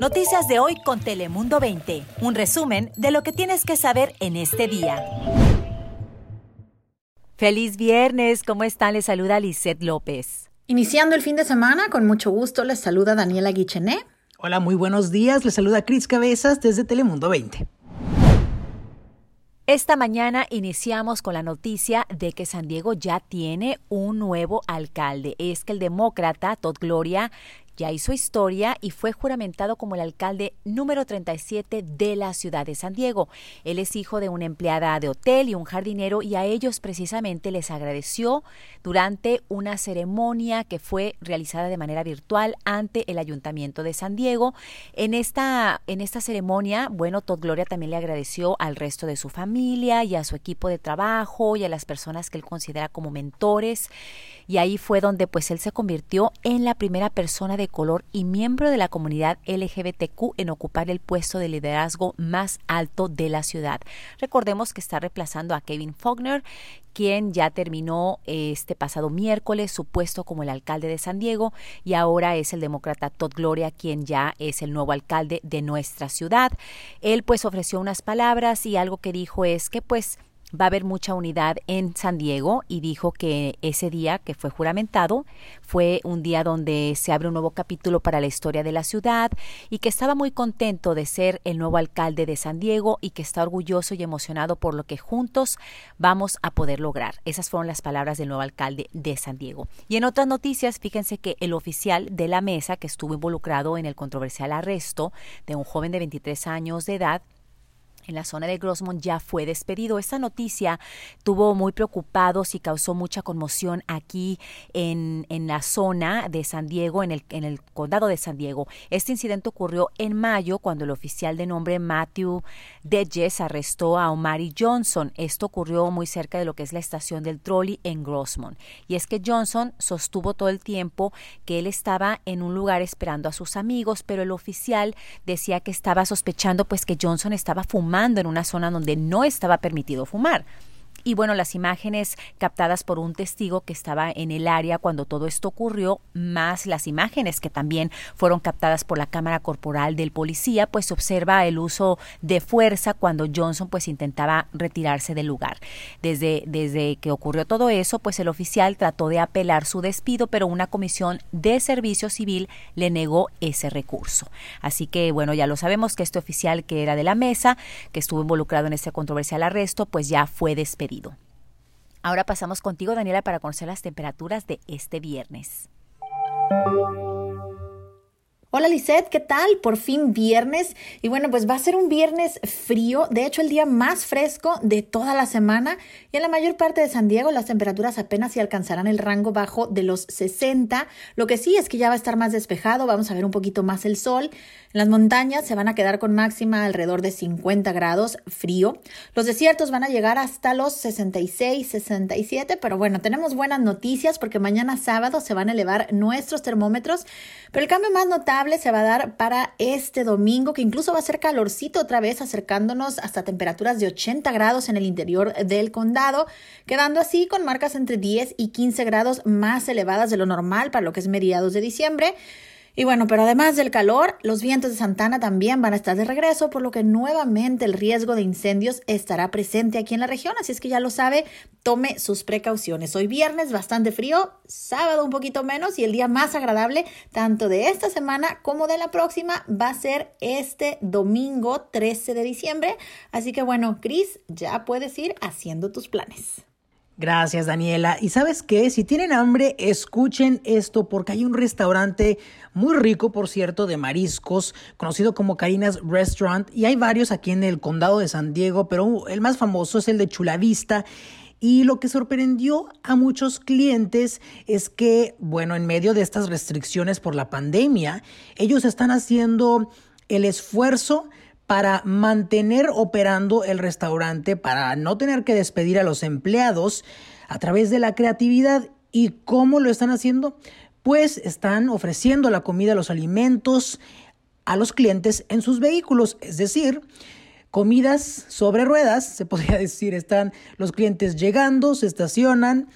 Noticias de hoy con Telemundo 20. Un resumen de lo que tienes que saber en este día. Feliz viernes, ¿cómo están? Les saluda Lisette López. Iniciando el fin de semana, con mucho gusto les saluda Daniela Guichené. Hola, muy buenos días. Les saluda Cris Cabezas desde Telemundo 20. Esta mañana iniciamos con la noticia de que San Diego ya tiene un nuevo alcalde. Es que el demócrata Todd Gloria ya hizo historia y fue juramentado como el alcalde número 37 de la ciudad de San Diego. Él es hijo de una empleada de hotel y un jardinero y a ellos precisamente les agradeció durante una ceremonia que fue realizada de manera virtual ante el Ayuntamiento de San Diego. En esta, en esta ceremonia, bueno, Todd Gloria también le agradeció al resto de su familia y a su equipo de trabajo y a las personas que él considera como mentores y ahí fue donde pues él se convirtió en la primera persona de color y miembro de la comunidad LGBTQ en ocupar el puesto de liderazgo más alto de la ciudad. Recordemos que está reemplazando a Kevin Faulkner, quien ya terminó este pasado miércoles su puesto como el alcalde de San Diego y ahora es el demócrata Todd Gloria quien ya es el nuevo alcalde de nuestra ciudad. Él pues ofreció unas palabras y algo que dijo es que pues va a haber mucha unidad en San Diego y dijo que ese día que fue juramentado fue un día donde se abre un nuevo capítulo para la historia de la ciudad y que estaba muy contento de ser el nuevo alcalde de San Diego y que está orgulloso y emocionado por lo que juntos vamos a poder lograr. Esas fueron las palabras del nuevo alcalde de San Diego. Y en otras noticias, fíjense que el oficial de la mesa que estuvo involucrado en el controversial arresto de un joven de 23 años de edad en la zona de Grossmont ya fue despedido. Esta noticia tuvo muy preocupados y causó mucha conmoción aquí en, en la zona de San Diego, en el, en el condado de San Diego. Este incidente ocurrió en mayo cuando el oficial de nombre Matthew Dedges arrestó a Omari Johnson. Esto ocurrió muy cerca de lo que es la estación del trolley en Grossmont. Y es que Johnson sostuvo todo el tiempo que él estaba en un lugar esperando a sus amigos, pero el oficial decía que estaba sospechando pues que Johnson estaba fumando en una zona donde no estaba permitido fumar y bueno, las imágenes captadas por un testigo que estaba en el área cuando todo esto ocurrió, más las imágenes que también fueron captadas por la cámara corporal del policía, pues observa el uso de fuerza cuando Johnson pues intentaba retirarse del lugar. Desde, desde que ocurrió todo eso, pues el oficial trató de apelar su despido, pero una comisión de servicio civil le negó ese recurso. Así que bueno, ya lo sabemos que este oficial que era de la mesa, que estuvo involucrado en este controversial arresto, pues ya fue despedido. Ahora pasamos contigo, Daniela, para conocer las temperaturas de este viernes. Hola Lisette, ¿qué tal? Por fin viernes. Y bueno, pues va a ser un viernes frío, de hecho el día más fresco de toda la semana. Y en la mayor parte de San Diego las temperaturas apenas se alcanzarán el rango bajo de los 60. Lo que sí es que ya va a estar más despejado, vamos a ver un poquito más el sol. En las montañas se van a quedar con máxima alrededor de 50 grados frío. Los desiertos van a llegar hasta los 66, 67. Pero bueno, tenemos buenas noticias porque mañana sábado se van a elevar nuestros termómetros. Pero el cambio más notable se va a dar para este domingo, que incluso va a ser calorcito otra vez, acercándonos hasta temperaturas de 80 grados en el interior del condado, quedando así con marcas entre 10 y 15 grados más elevadas de lo normal para lo que es mediados de diciembre. Y bueno, pero además del calor, los vientos de Santana también van a estar de regreso, por lo que nuevamente el riesgo de incendios estará presente aquí en la región. Así es que ya lo sabe, tome sus precauciones. Hoy viernes bastante frío, sábado un poquito menos y el día más agradable tanto de esta semana como de la próxima va a ser este domingo 13 de diciembre. Así que bueno, Cris, ya puedes ir haciendo tus planes. Gracias, Daniela. Y sabes qué, si tienen hambre, escuchen esto porque hay un restaurante muy rico, por cierto, de mariscos, conocido como Karina's Restaurant, y hay varios aquí en el condado de San Diego, pero el más famoso es el de Chulavista. Y lo que sorprendió a muchos clientes es que, bueno, en medio de estas restricciones por la pandemia, ellos están haciendo el esfuerzo para mantener operando el restaurante, para no tener que despedir a los empleados a través de la creatividad. ¿Y cómo lo están haciendo? Pues están ofreciendo la comida, los alimentos a los clientes en sus vehículos, es decir, comidas sobre ruedas, se podría decir, están los clientes llegando, se estacionan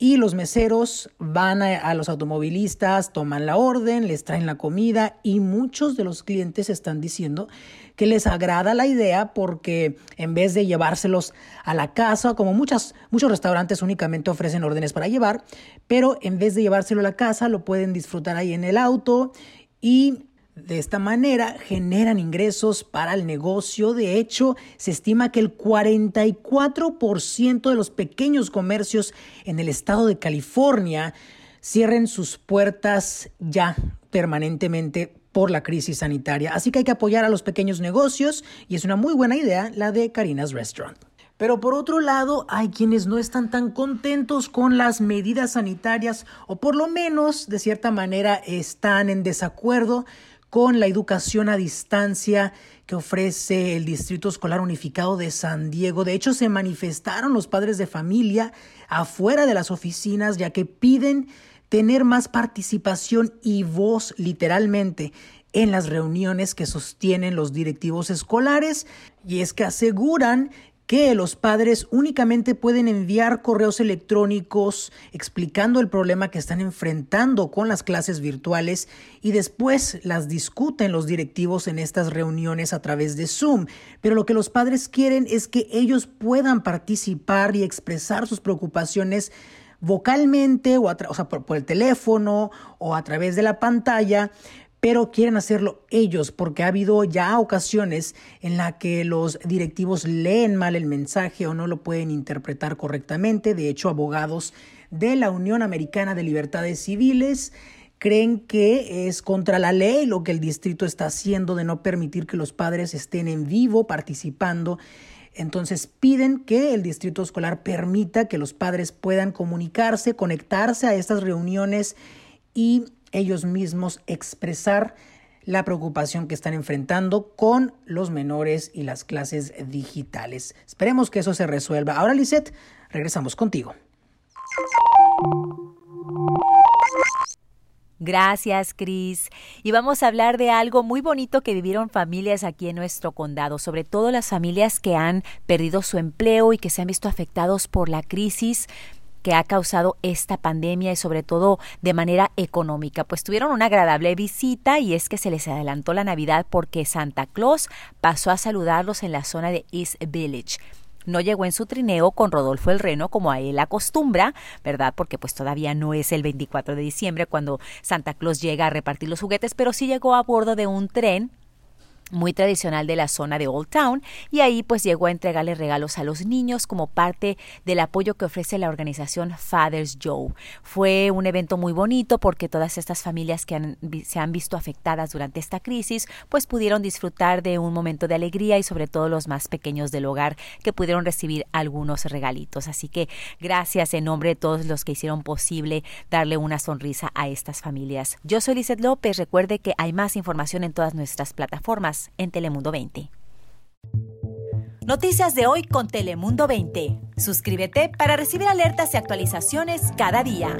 y los meseros van a, los automovilistas, toman la orden, les traen la comida y muchos de los clientes están diciendo que les agrada la idea porque en vez de llevárselos a la casa, como muchas, muchos restaurantes únicamente ofrecen órdenes para llevar, pero en vez de llevárselo a la casa lo pueden disfrutar ahí en el auto y de esta manera generan ingresos para el negocio. De hecho, se estima que el 44% de los pequeños comercios en el estado de California cierren sus puertas ya permanentemente por la crisis sanitaria. Así que hay que apoyar a los pequeños negocios y es una muy buena idea la de Karina's Restaurant. Pero por otro lado, hay quienes no están tan contentos con las medidas sanitarias o por lo menos de cierta manera están en desacuerdo con la educación a distancia que ofrece el Distrito Escolar Unificado de San Diego. De hecho, se manifestaron los padres de familia afuera de las oficinas ya que piden tener más participación y voz literalmente en las reuniones que sostienen los directivos escolares y es que aseguran que los padres únicamente pueden enviar correos electrónicos explicando el problema que están enfrentando con las clases virtuales y después las discuten los directivos en estas reuniones a través de Zoom. Pero lo que los padres quieren es que ellos puedan participar y expresar sus preocupaciones vocalmente o, por el teléfono o a través de la pantalla, pero quieren hacerlo ellos porque ha habido ya ocasiones en la que los directivos leen mal el mensaje o no lo pueden interpretar correctamente. De hecho, abogados de la Unión Americana de Libertades Civiles creen que es contra la ley lo que el distrito está haciendo de no permitir que los padres estén en vivo participando. Entonces piden que el distrito escolar permita que los padres puedan comunicarse, conectarse a estas reuniones y ellos mismos expresar la preocupación que están enfrentando con los menores y las clases digitales. Esperemos que eso se resuelva. Ahora, Lisette, regresamos contigo. Gracias, Cris. Y vamos a hablar de algo muy bonito que vivieron familias aquí en nuestro condado, sobre todo las familias que han perdido su empleo y que se han visto afectados por la crisis que ha causado esta pandemia y sobre todo de manera económica. Pues tuvieron una agradable visita y es que se les adelantó la Navidad porque Santa Claus pasó a saludarlos en la zona de East Village no llegó en su trineo con Rodolfo el Reno como a él acostumbra, ¿verdad? Porque pues todavía no es el 24 de diciembre cuando Santa Claus llega a repartir los juguetes, pero sí llegó a bordo de un tren muy tradicional de la zona de Old Town y ahí pues llegó a entregarle regalos a los niños como parte del apoyo que ofrece la organización Fathers Joe. Fue un evento muy bonito porque todas estas familias que se han visto afectadas durante esta crisis pues pudieron disfrutar de un momento de alegría y sobre todo los más pequeños del hogar que pudieron recibir algunos regalitos. Así que gracias en nombre de todos los que hicieron posible darle una sonrisa a estas familias. Yo soy Lizeth López, recuerde que hay más información en todas nuestras plataformas en Telemundo 20. Noticias de hoy con Telemundo 20. Suscríbete para recibir alertas y actualizaciones cada día.